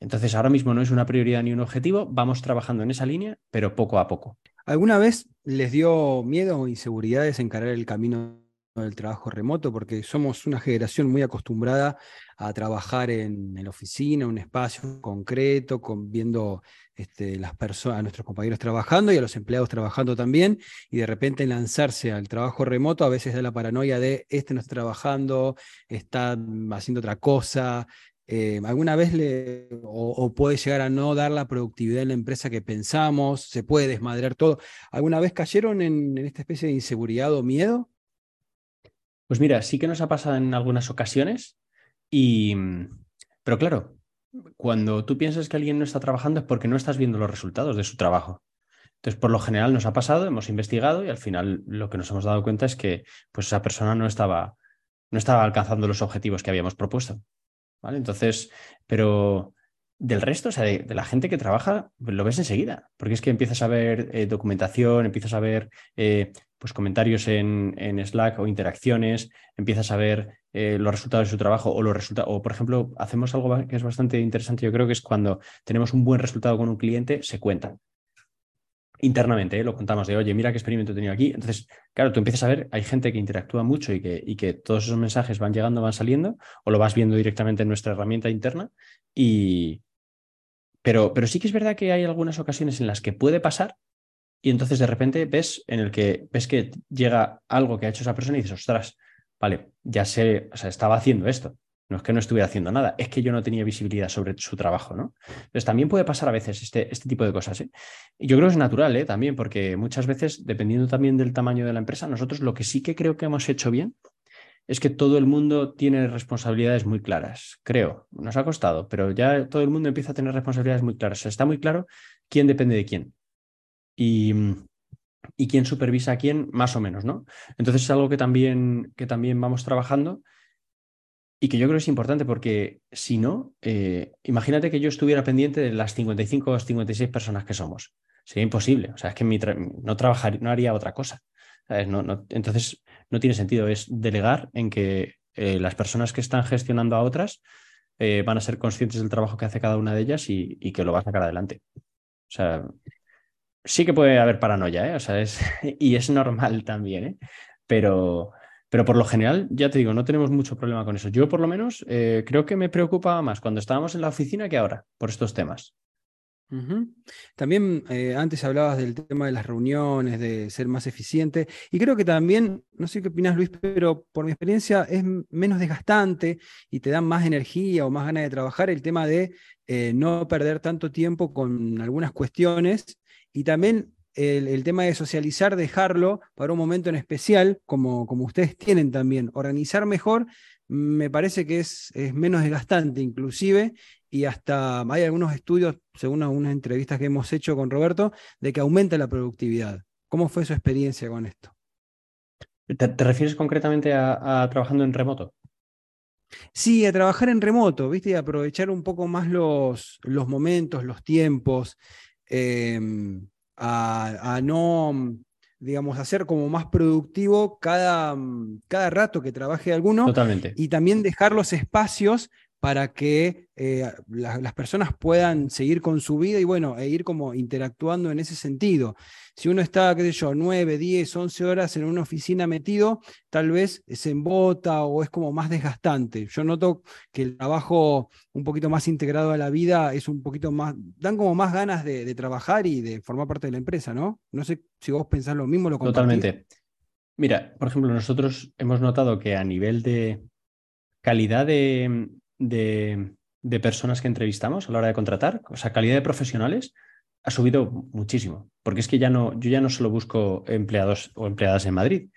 Entonces, ahora mismo no es una prioridad ni un objetivo, vamos trabajando en esa línea, pero poco a poco. ¿Alguna vez les dio miedo o inseguridades encarar el camino del trabajo remoto? Porque somos una generación muy acostumbrada a trabajar en, la oficina, un espacio concreto, con, viendo este, a nuestros compañeros trabajando y a los empleados trabajando también, y de repente lanzarse al trabajo remoto a veces da la paranoia de este no está trabajando, está haciendo otra cosa, eh, ¿Alguna vez le, o, puede llegar a no dar la productividad en la empresa que pensamos? ¿Se puede desmadrar todo? ¿Alguna vez cayeron en, esta especie de inseguridad o miedo? Pues mira, sí que nos ha pasado en algunas ocasiones, y, pero claro, cuando tú piensas que alguien no está trabajando es porque no estás viendo los resultados de su trabajo. Entonces, por lo general nos ha pasado, hemos investigado y al final lo que nos hemos dado cuenta es que pues, esa persona no estaba, no estaba alcanzando los objetivos que habíamos propuesto. ¿Vale? Entonces, pero del resto, o sea, de, la gente que trabaja, lo ves enseguida, porque es que empiezas a ver eh, documentación, empiezas a ver eh, pues comentarios en, en, Slack o interacciones, empiezas a ver eh, los resultados de su trabajo o los o por ejemplo, hacemos algo que es bastante interesante, yo creo que es cuando tenemos un buen resultado con un cliente, se cuentan internamente, ¿eh? lo contamos de, oye, mira qué experimento he tenido aquí. Entonces, claro, tú empiezas a ver, hay gente que interactúa mucho y que, y que todos esos mensajes van llegando, van saliendo, o lo vas viendo directamente en nuestra herramienta interna. Y... Pero, pero sí que es verdad que hay algunas ocasiones en las que puede pasar y entonces de repente ves en el que ves que llega algo que ha hecho esa persona y dices, ostras, vale, ya sé, o sea, estaba haciendo esto. No es que no estuviera haciendo nada, es que yo no tenía visibilidad sobre su trabajo, ¿no? Entonces también puede pasar a veces este, este tipo de cosas. ¿eh? Y yo creo que es natural ¿eh? también, porque muchas veces, dependiendo también del tamaño de la empresa, nosotros lo que sí que creo que hemos hecho bien es que todo el mundo tiene responsabilidades muy claras, creo. Nos ha costado, pero ya todo el mundo empieza a tener responsabilidades muy claras. está muy claro quién depende de quién. Y, y quién supervisa a quién, más o menos, ¿no? Entonces es algo que también, que también vamos trabajando y que yo creo que es importante porque si no, eh, imagínate que yo estuviera pendiente de las 55 o 56 personas que somos. Sería imposible. O sea, es que no, trabajaría, no haría otra cosa. entonces, no tiene sentido. Es delegar en que eh, las personas que están gestionando a otras eh, van a ser conscientes del trabajo que hace cada una de ellas y, que lo va a sacar adelante. O sea, sí que puede haber paranoia, O sea, es, y es normal también, Pero, pero por lo general, ya te digo, no tenemos mucho problema con eso. Yo por lo menos eh, creo que me preocupaba más cuando estábamos en la oficina que ahora por estos temas. También eh, antes hablabas del tema de las reuniones, de ser más eficiente, y creo que también, no sé qué opinas Luis, pero por mi experiencia es menos desgastante y te da más energía o más ganas de trabajar el tema de eh, no perder tanto tiempo con algunas cuestiones y también el, tema de socializar, dejarlo para un momento en especial, como, como ustedes tienen también. Organizar mejor me parece que es, es menos desgastante inclusive y hasta hay algunos estudios, según algunas entrevistas que hemos hecho con Roberto, de que aumenta la productividad. ¿Cómo fue su experiencia con esto? ¿Te, refieres concretamente a, trabajando en remoto? Sí, a trabajar en remoto, ¿viste? Y aprovechar un poco más los, los momentos, los tiempos. Em, a, no, digamos, hacer como más productivo cada, cada rato que trabaje alguno. Totalmente. Y también dejar los espacios para que eh, las personas puedan seguir con su vida y bueno, e ir como interactuando en ese sentido. Si uno está, qué sé yo, 9, 10, 11 horas en una oficina metido, tal vez se embota o es como más desgastante. Yo noto que el trabajo un poquito más integrado a la vida es un poquito más, dan como más ganas de, trabajar y de formar parte de la empresa, ¿no? No sé si vos pensás lo mismo, lo compartís. Totalmente. Mira, por ejemplo, nosotros hemos notado que a nivel de calidad de, de, personas que entrevistamos a la hora de contratar, o sea, calidad de profesionales, ha subido muchísimo. Porque es que ya no, yo ya no solo busco empleados o empleadas en Madrid.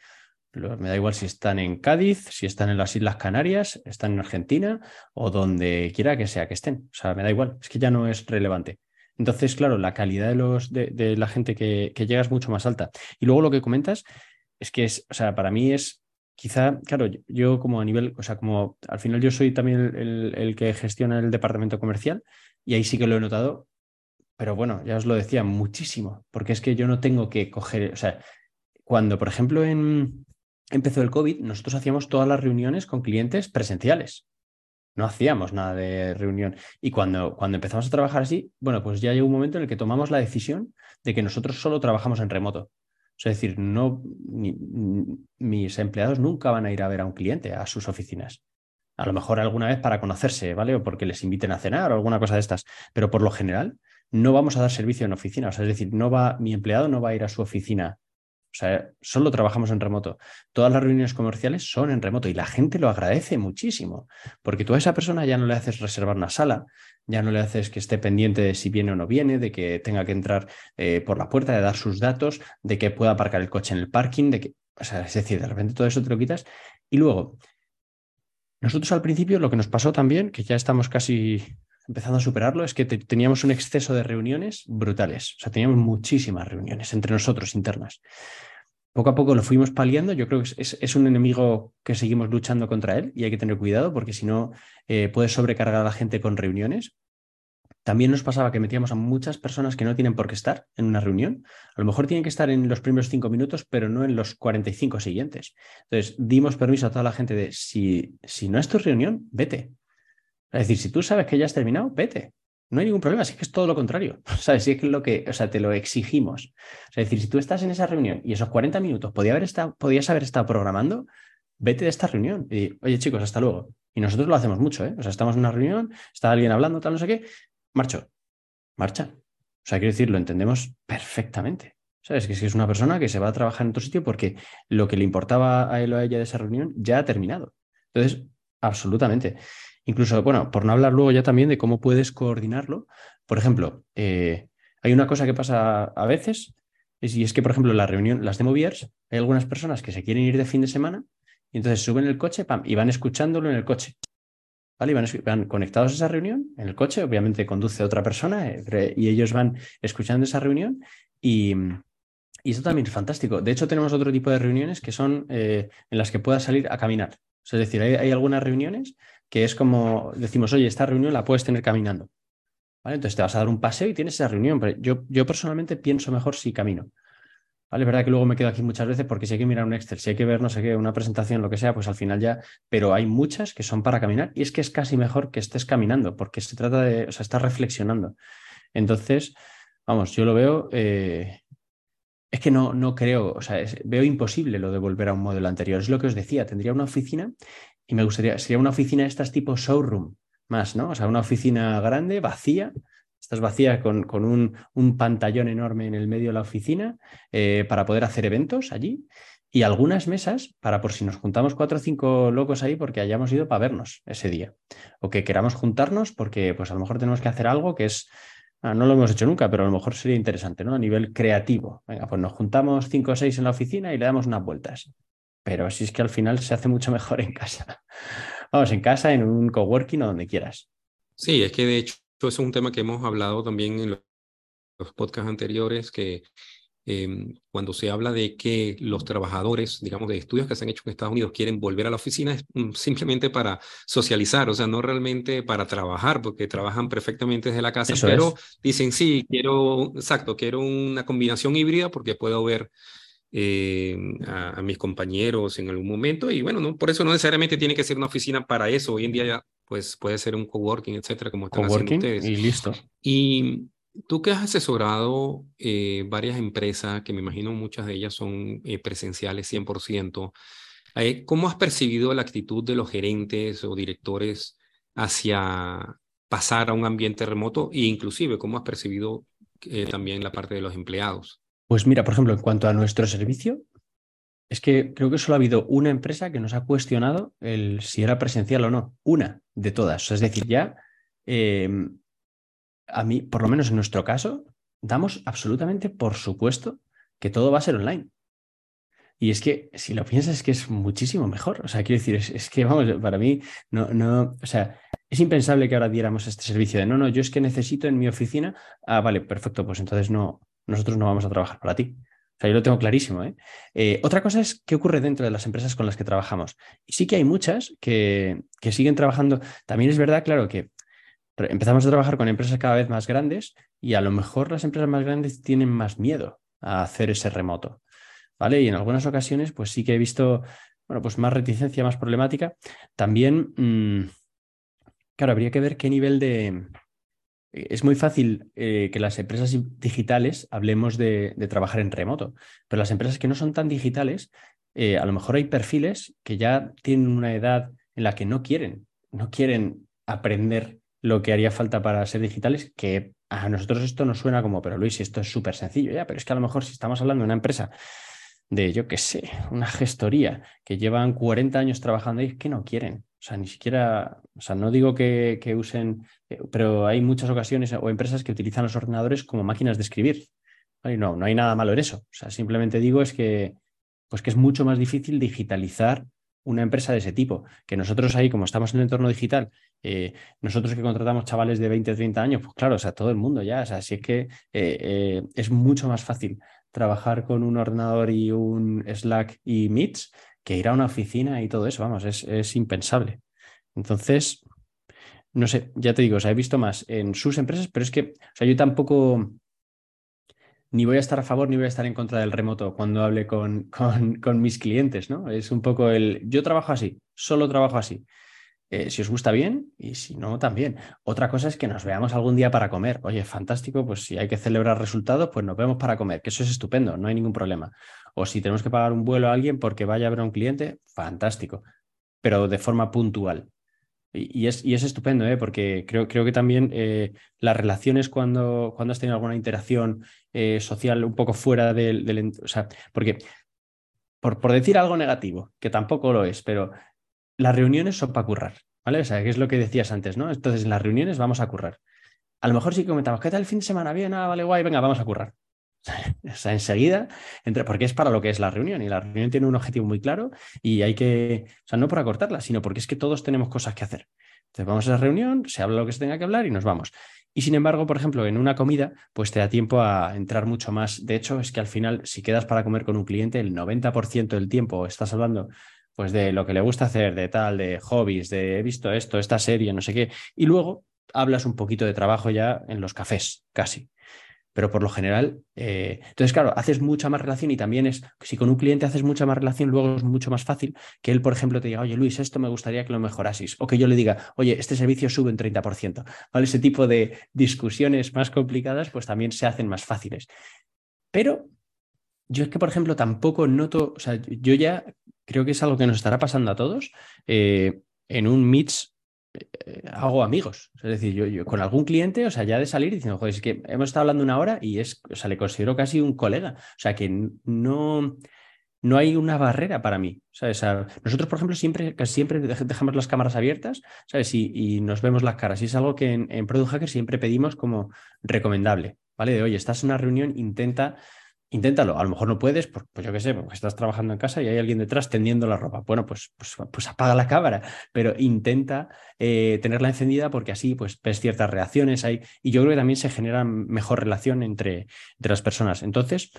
Me da igual si están en Cádiz, si están en las Islas Canarias, están en Argentina o donde quiera que sea que estén. O sea, me da igual, es que ya no es relevante. Entonces, claro, la calidad de, los, de, la gente que, que, llega es mucho más alta. Y luego lo que comentas es que es, o sea, para mí es quizá, claro, yo como a nivel, o sea, como al final yo soy también el, que gestiona el departamento comercial y ahí sí que lo he notado, pero bueno, ya os lo decía, muchísimo, porque es que yo no tengo que coger, o sea, cuando, por ejemplo, en, empezó el COVID, nosotros hacíamos todas las reuniones con clientes presenciales. No hacíamos nada de reunión. Y cuando, cuando empezamos a trabajar así, bueno, pues ya llegó un momento en el que tomamos la decisión de que nosotros solo trabajamos en remoto. Es decir, no, mis empleados nunca van a ir a ver a un cliente a sus oficinas. A lo mejor alguna vez para conocerse, ¿vale? O porque les inviten a cenar o alguna cosa de estas. Pero por lo general, no vamos a dar servicio en oficina. O sea, es decir, no va, mi empleado no va a ir a su oficina. O sea, solo trabajamos en remoto. Todas las reuniones comerciales son en remoto y la gente lo agradece muchísimo, porque tú a esa persona ya no le haces reservar una sala, ya no le haces que esté pendiente de si viene o no viene, de que tenga que entrar eh, por la puerta, de dar sus datos, de que pueda aparcar el coche en el parking, de que, o sea, es decir, de repente todo eso te lo quitas. Y luego, nosotros al principio lo que nos pasó también, que ya estamos casi empezando a superarlo, es que teníamos un exceso de reuniones brutales. O sea, teníamos muchísimas reuniones entre nosotros internas poco a poco lo fuimos paliando. Yo creo que es, un enemigo que seguimos luchando contra él y hay que tener cuidado porque si no eh, puede sobrecargar a la gente con reuniones. También nos pasaba que metíamos a muchas personas que no tienen por qué estar en una reunión. A lo mejor tienen que estar en los primeros cinco minutos, pero no en los 45 siguientes. Entonces, dimos permiso a toda la gente de si, si no es tu reunión, vete. Es decir, si tú sabes que ya has terminado, vete. No hay ningún problema, si es que es todo lo contrario. ¿Sabes? Si es que lo que, o sea, te lo exigimos. es decir, si tú estás en esa reunión y esos 40 minutos podía haber podías haber estado programando, vete de esta reunión y oye, chicos, hasta luego. Y nosotros lo hacemos mucho, ¿eh? O sea, estamos en una reunión, está alguien hablando, tal, no sé qué, marcho, marcha. O sea, quiero decir, lo entendemos perfectamente. ¿Sabes? Que si es una persona que se va a trabajar en otro sitio porque lo que le importaba a él o a ella de esa reunión ya ha terminado. Entonces, absolutamente. Incluso, bueno, por no hablar luego ya también de cómo puedes coordinarlo. Por ejemplo, eh, hay una cosa que pasa a veces, y es que, por ejemplo, la reunión, las demo hay algunas personas que se quieren ir de fin de semana y entonces suben el coche y van escuchándolo en el coche. ¿Vale? Y van, conectados a esa reunión en el coche, obviamente conduce otra persona eh, y ellos van escuchando esa reunión y, eso también es fantástico. De hecho, tenemos otro tipo de reuniones que son eh, en las que puedas salir a caminar. es decir, hay, algunas reuniones que es como decimos, oye, esta reunión la puedes tener caminando. ¿Vale? Entonces te vas a dar un paseo y tienes esa reunión. Yo, yo personalmente pienso mejor si camino. ¿Vale? Es verdad que luego me quedo aquí muchas veces porque si hay que mirar un Excel, si hay que ver, no sé qué, una presentación, lo que sea, pues al final ya. Pero hay muchas que son para caminar y es que es casi mejor que estés caminando porque se trata de, o sea, estás reflexionando. Entonces, vamos, yo lo veo. Eh, es que no, no creo, o sea, veo imposible lo de volver a un modelo anterior. Es lo que os decía, tendría una oficina y me gustaría, sería una oficina de estas tipo showroom, más, ¿no? O sea, una oficina grande, vacía, estás vacía con, con un, un, pantallón enorme en el medio de la oficina eh, para poder hacer eventos allí y algunas mesas para por si nos juntamos cuatro o cinco locos ahí porque hayamos ido para vernos ese día o que queramos juntarnos porque pues a lo mejor tenemos que hacer algo que es ah, no lo hemos hecho nunca, pero a lo mejor sería interesante, ¿no? A nivel creativo. Venga, pues nos juntamos cinco o seis en la oficina y le damos unas vueltas pero así es que al final se hace mucho mejor en casa. Vamos, en casa, en un coworking o donde quieras. Sí, es que de hecho es un tema que hemos hablado también en los podcasts anteriores, que em, cuando se habla de que los trabajadores, digamos, de estudios que se han hecho en Estados Unidos quieren volver a la oficina, es mm, simplemente para socializar, o sea, no realmente para trabajar, porque trabajan perfectamente desde la casa, pero dicen, sí, quiero, exacto, quiero una combinación híbrida porque puedo ver eh, a, mis compañeros en algún momento y bueno, no, por eso no necesariamente tiene que ser una oficina para eso. Hoy en día ya pues puede ser un coworking, etcétera, como están haciendo ustedes. Y listo. Y tú que has asesorado eh, varias empresas, que me imagino muchas de ellas son eh, presenciales 100%, ¿cómo has percibido la actitud de los gerentes o directores hacia pasar a un ambiente remoto e inclusive cómo has percibido también la parte de los empleados? Pues mira, por ejemplo, en cuanto a nuestro servicio, es que creo que solo ha habido una empresa que nos ha cuestionado el si era presencial o no. Una de todas. es decir, ya em, a mí, por lo menos en nuestro caso, damos absolutamente por supuesto que todo va a ser online. Y es que si lo piensas es que es muchísimo mejor. O sea, quiero decir, es, que, vamos, para mí, no, no, o sea, es impensable que ahora diéramos este servicio de, no, no, yo es que necesito en mi oficina, ah, vale, perfecto, pues entonces no, nosotros no vamos a trabajar para ti. O sea, yo lo tengo clarísimo. ¿eh? Eh, otra cosa es qué ocurre dentro de las empresas con las que trabajamos. Y sí que hay muchas que, siguen trabajando. También es verdad, claro, que empezamos a trabajar con empresas cada vez más grandes y a lo mejor las empresas más grandes tienen más miedo a hacer ese remoto. ¿Vale? Y en algunas ocasiones, pues sí que he visto, bueno, pues más reticencia, más problemática. También, mm, claro, habría que ver qué nivel de, es muy fácil eh, que las empresas digitales hablemos de, trabajar en remoto, pero las empresas que no son tan digitales, eh, a lo mejor hay perfiles que ya tienen una edad en la que no quieren, no quieren aprender lo que haría falta para ser digitales, que a nosotros esto nos suena como, pero Luis, esto es súper sencillo, ya, pero es que a lo mejor si estamos hablando de una empresa de, yo qué sé, una gestoría que llevan 40 años trabajando ahí, es que no quieren. O sea, ni siquiera, o sea, no digo que, usen, eh, pero hay muchas ocasiones o empresas que utilizan los ordenadores como máquinas de escribir. no, no hay nada malo en eso. O sea, simplemente digo es que, pues que es mucho más difícil digitalizar una empresa de ese tipo. Que nosotros ahí, como estamos en el entorno digital, eh, nosotros que contratamos chavales de 20 o 30 años, pues claro, o sea, todo el mundo ya, o sea, así es que eh, es mucho más fácil trabajar con un ordenador y un Slack y Meets que ir a una oficina y todo eso, vamos, es, impensable. Entonces, no sé, ya te digo, o sea, he visto más en sus empresas, pero es que, o sea, yo tampoco ni voy a estar a favor ni voy a estar en contra del remoto cuando hable con, con, mis clientes, ¿no? Es un poco el, yo trabajo así, solo trabajo así. Eh, si os gusta bien y si no, también. Otra cosa es que nos veamos algún día para comer. Oye, fantástico, pues si hay que celebrar resultados, pues nos vemos para comer, que eso es estupendo, no hay ningún problema. O si tenemos que pagar un vuelo a alguien porque vaya a ver a un cliente, fantástico, pero de forma puntual. Y, es, y es, estupendo, ¿eh? porque creo, creo que también eh, las relaciones cuando, cuando has tenido alguna interacción eh, social un poco fuera del, del... O sea, porque, por, por decir algo negativo, que tampoco lo es, pero las reuniones son para currar, ¿vale? O sea, que es lo que decías antes, ¿no? Entonces, en las reuniones vamos a currar. A lo mejor sí comentamos, ¿qué tal el fin de semana? Bien, ah, vale, guay, venga, vamos a currar. O sea, enseguida, entre, porque es para lo que es la reunión y la reunión tiene un objetivo muy claro y hay que, o sea, no por acortarla, sino porque es que todos tenemos cosas que hacer. Entonces vamos a la reunión, se habla lo que se tenga que hablar y nos vamos. Y sin embargo, por ejemplo, en una comida, pues te da tiempo a entrar mucho más. De hecho, es que al final, si quedas para comer con un cliente, el 90% del tiempo estás hablando pues de lo que le gusta hacer, de tal, de hobbies, de he visto esto, esta serie, no sé qué. Y luego hablas un poquito de trabajo ya en los cafés, casi pero por lo general, eh, entonces claro, haces mucha más relación y también es, si con un cliente haces mucha más relación, luego es mucho más fácil que él, por ejemplo, te diga, oye Luis, esto me gustaría que lo mejorases, o que yo le diga, oye, este servicio sube un 30%, ¿vale? Ese tipo de discusiones más complicadas, pues también se hacen más fáciles. Pero yo es que, por ejemplo, tampoco noto, o sea, yo ya creo que es algo que nos estará pasando a todos. Eh, en un Meets hago amigos. Es decir, yo, con algún cliente, o sea, ya de salir diciendo, joder, es que hemos estado hablando una hora y es, o sea, le considero casi un colega. O sea, que no, no hay una barrera para mí. ¿sabes? nosotros, por ejemplo, siempre, siempre dejamos las cámaras abiertas, ¿sabes? Y, nos vemos las caras. Y es algo que en, en Product Hacker siempre pedimos como recomendable, ¿vale? De, oye, estás en una reunión, intenta inténtalo. A lo mejor no puedes, pues, yo qué sé, porque estás trabajando en casa y hay alguien detrás tendiendo la ropa. Bueno, pues, pues, pues apaga la cámara, pero intenta eh, tenerla encendida porque así pues ves ciertas reacciones ahí y yo creo que también se genera mejor relación entre, entre las personas. Entonces,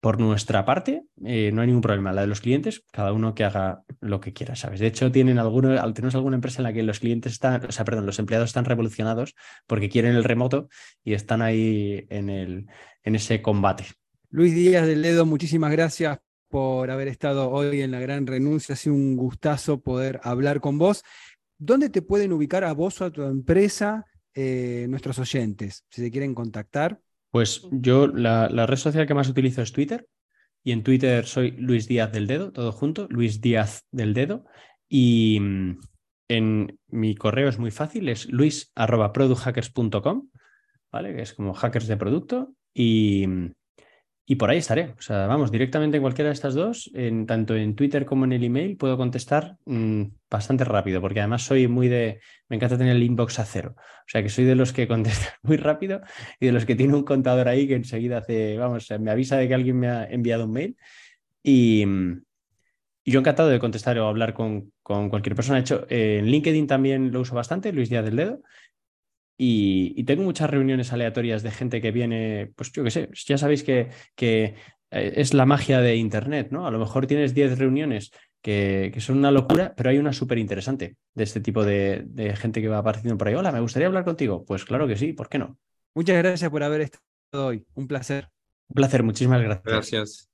por nuestra parte, eh, no hay ningún problema. La de los clientes, cada uno que haga lo que quiera, ¿sabes? De hecho, tienen alguno, tenemos alguna empresa en la que los clientes están, o sea, perdón, los empleados están revolucionados porque quieren el remoto y están ahí en, el, en ese combate. Luis Díaz del Dedo, muchísimas gracias por haber estado hoy en la gran renuncia. Ha sido un gustazo poder hablar con vos. ¿Dónde te pueden ubicar a vos o a tu empresa eh, nuestros oyentes, si se quieren contactar? Pues yo la, red social que más utilizo es Twitter y en Twitter soy Luis Díaz del Dedo, todo junto, Luis Díaz del Dedo. Y mm, en mi correo es muy fácil, es luis.producthackers.com, ¿vale? Que es como hackers de producto. Y, mm, y por ahí estaré. O sea, vamos, directamente en cualquiera de estas dos, en, tanto en Twitter como en el email, puedo contestar mm, bastante rápido, porque además soy muy de. Me encanta tener el inbox a cero. O sea, que soy de los que contestan muy rápido y de los que tiene un contador ahí que enseguida hace. Vamos, me avisa de que alguien me ha enviado un mail. Y, yo encantado de contestar o hablar con, con cualquier persona. De hecho, en LinkedIn también lo uso bastante, Luis Díaz del Dedo. Y, tengo muchas reuniones aleatorias de gente que viene, pues yo qué sé, ya sabéis que, que eh, es la magia de Internet, ¿no? A lo mejor tienes 10 reuniones que, son una locura, pero hay una súper interesante de este tipo de, de, gente que va apareciendo por ahí. Hola, me gustaría hablar contigo. Pues claro que sí, ¿por qué no? Muchas gracias por haber estado hoy. Un placer. Un placer, muchísimas gracias. Gracias.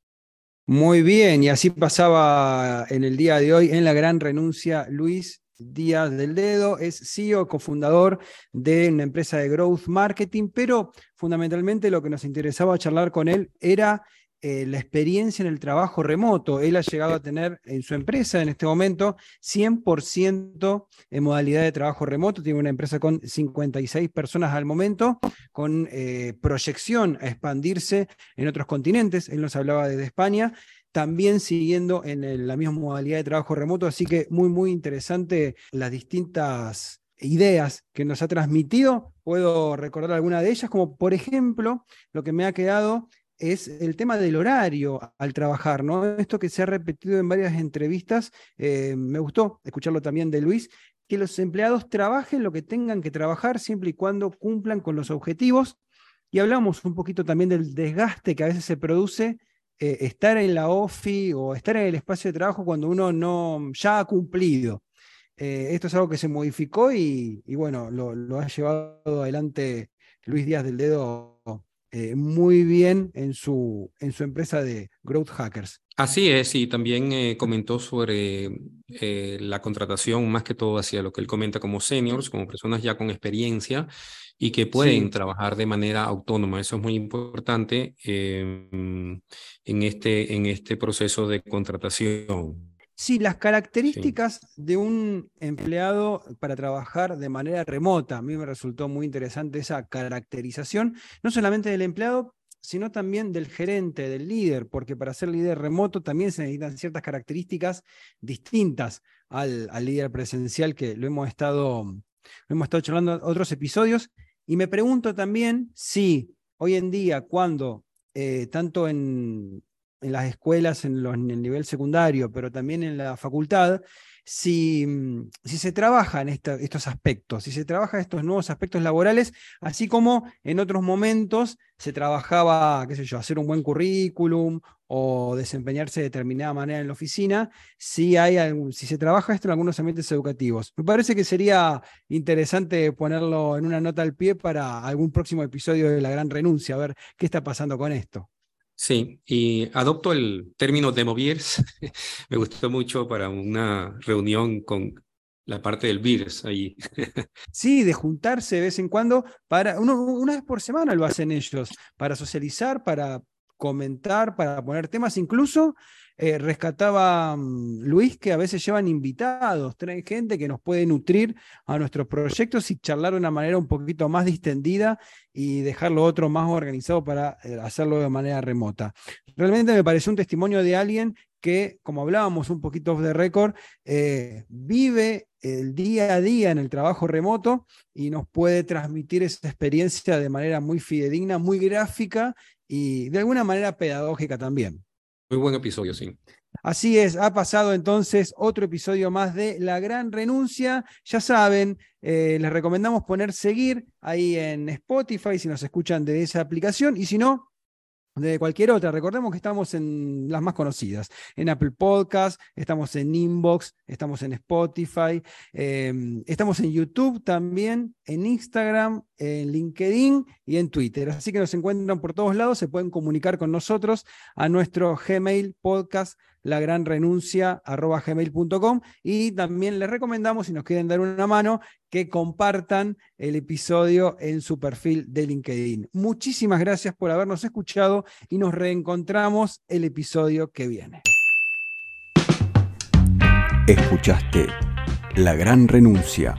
Muy bien, y así pasaba en el día de hoy en la gran renuncia Luis Díaz del Dedo, es CEO, cofundador de una empresa de growth marketing, pero fundamentalmente lo que nos interesaba charlar con él era eh, la experiencia en el trabajo remoto. Él ha llegado a tener en su empresa en este momento 100% en modalidad de trabajo remoto. Tiene una empresa con 56 personas al momento, con eh, proyección a expandirse en otros continentes. Él nos hablaba desde España también siguiendo en la misma modalidad de trabajo remoto, así que muy, muy interesante las distintas ideas que nos ha transmitido. Puedo recordar alguna de ellas, como por ejemplo, lo que me ha quedado es el tema del horario al trabajar, ¿no? Esto que se ha repetido en varias entrevistas, eh, me gustó escucharlo también de Luis, que los empleados trabajen lo que tengan que trabajar siempre y cuando cumplan con los objetivos. Y hablamos un poquito también del desgaste que a veces se produce eh, estar en la OFI o estar en el espacio de trabajo cuando uno no ya ha cumplido. Eh, esto es algo que se modificó y, bueno, lo, ha llevado adelante Luis Díaz del Dedo eh, muy bien en su, en su empresa de Growth Hackers. Así es, y también comentó sobre la contratación, más que todo hacia lo que él comenta como seniors, como personas ya con experiencia y que pueden trabajar de manera autónoma. Eso es muy importante em, en, este, en este proceso de contratación. Sí, las características de un empleado para trabajar de manera remota. A mí me resultó muy interesante esa caracterización, no solamente del empleado, sino también del gerente, del líder, porque para ser líder remoto también se necesitan ciertas características distintas al, al líder presencial, que lo hemos estado, lo hemos estado charlando en otros episodios. Y me pregunto también si hoy en día, cuando eh, tanto en, las escuelas, en, el nivel secundario, pero también en la facultad, si, mm, si se trabaja en estos aspectos, si se trabaja estos nuevos aspectos laborales, así como en otros momentos se trabajaba, qué sé yo, hacer un buen currículum o desempeñarse de determinada manera en la oficina, si, hay si se trabaja esto en algunos ambientes educativos. Me parece que sería interesante ponerlo en una nota al pie para algún próximo episodio de La Gran Renuncia, a ver qué está pasando con esto. Sí, y adopto el término demoviers. Me gustó mucho para una reunión con la parte del virus ahí. Sí, de juntarse de vez en cuando para, una vez por semana lo hacen ellos, para socializar, para comentar, para poner temas, incluso eh, rescataba mm, Luis que a veces llevan invitados, traen gente que nos puede nutrir a nuestros proyectos y charlar de una manera un poquito más distendida y dejarlo otro más organizado para eh, hacerlo de manera remota. Realmente me pareció un testimonio de alguien que, como hablábamos un poquito off the record, eh, vive el día a día en el trabajo remoto y nos puede transmitir esa experiencia de manera muy fidedigna, muy gráfica y de alguna manera pedagógica también. Muy buen episodio, sí. Así es, ha pasado entonces otro episodio más de La Gran Renuncia. Ya saben, eh, les recomendamos poner seguir ahí en Spotify si nos escuchan de esa aplicación y si no, de cualquier otra. Recordemos que estamos en las más conocidas, en Apple Podcast, estamos en Inbox, estamos en Spotify, em, estamos en YouTube también, en Instagram, en LinkedIn y en Twitter. Así que nos encuentran por todos lados, se pueden comunicar con nosotros a nuestro Gmail podcast lagranrenuncia.gmail.com y también les recomendamos, si nos quieren dar una mano, que compartan el episodio en su perfil de LinkedIn. Muchísimas gracias por habernos escuchado y nos reencontramos el episodio que viene. Escuchaste La Gran Renuncia,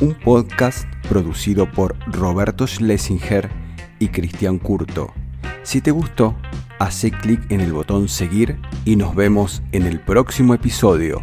un podcast producido por Roberto Schlesinger y Cristian Curto. Si te gustó, hace clic en el botón seguir y nos vemos en el próximo episodio.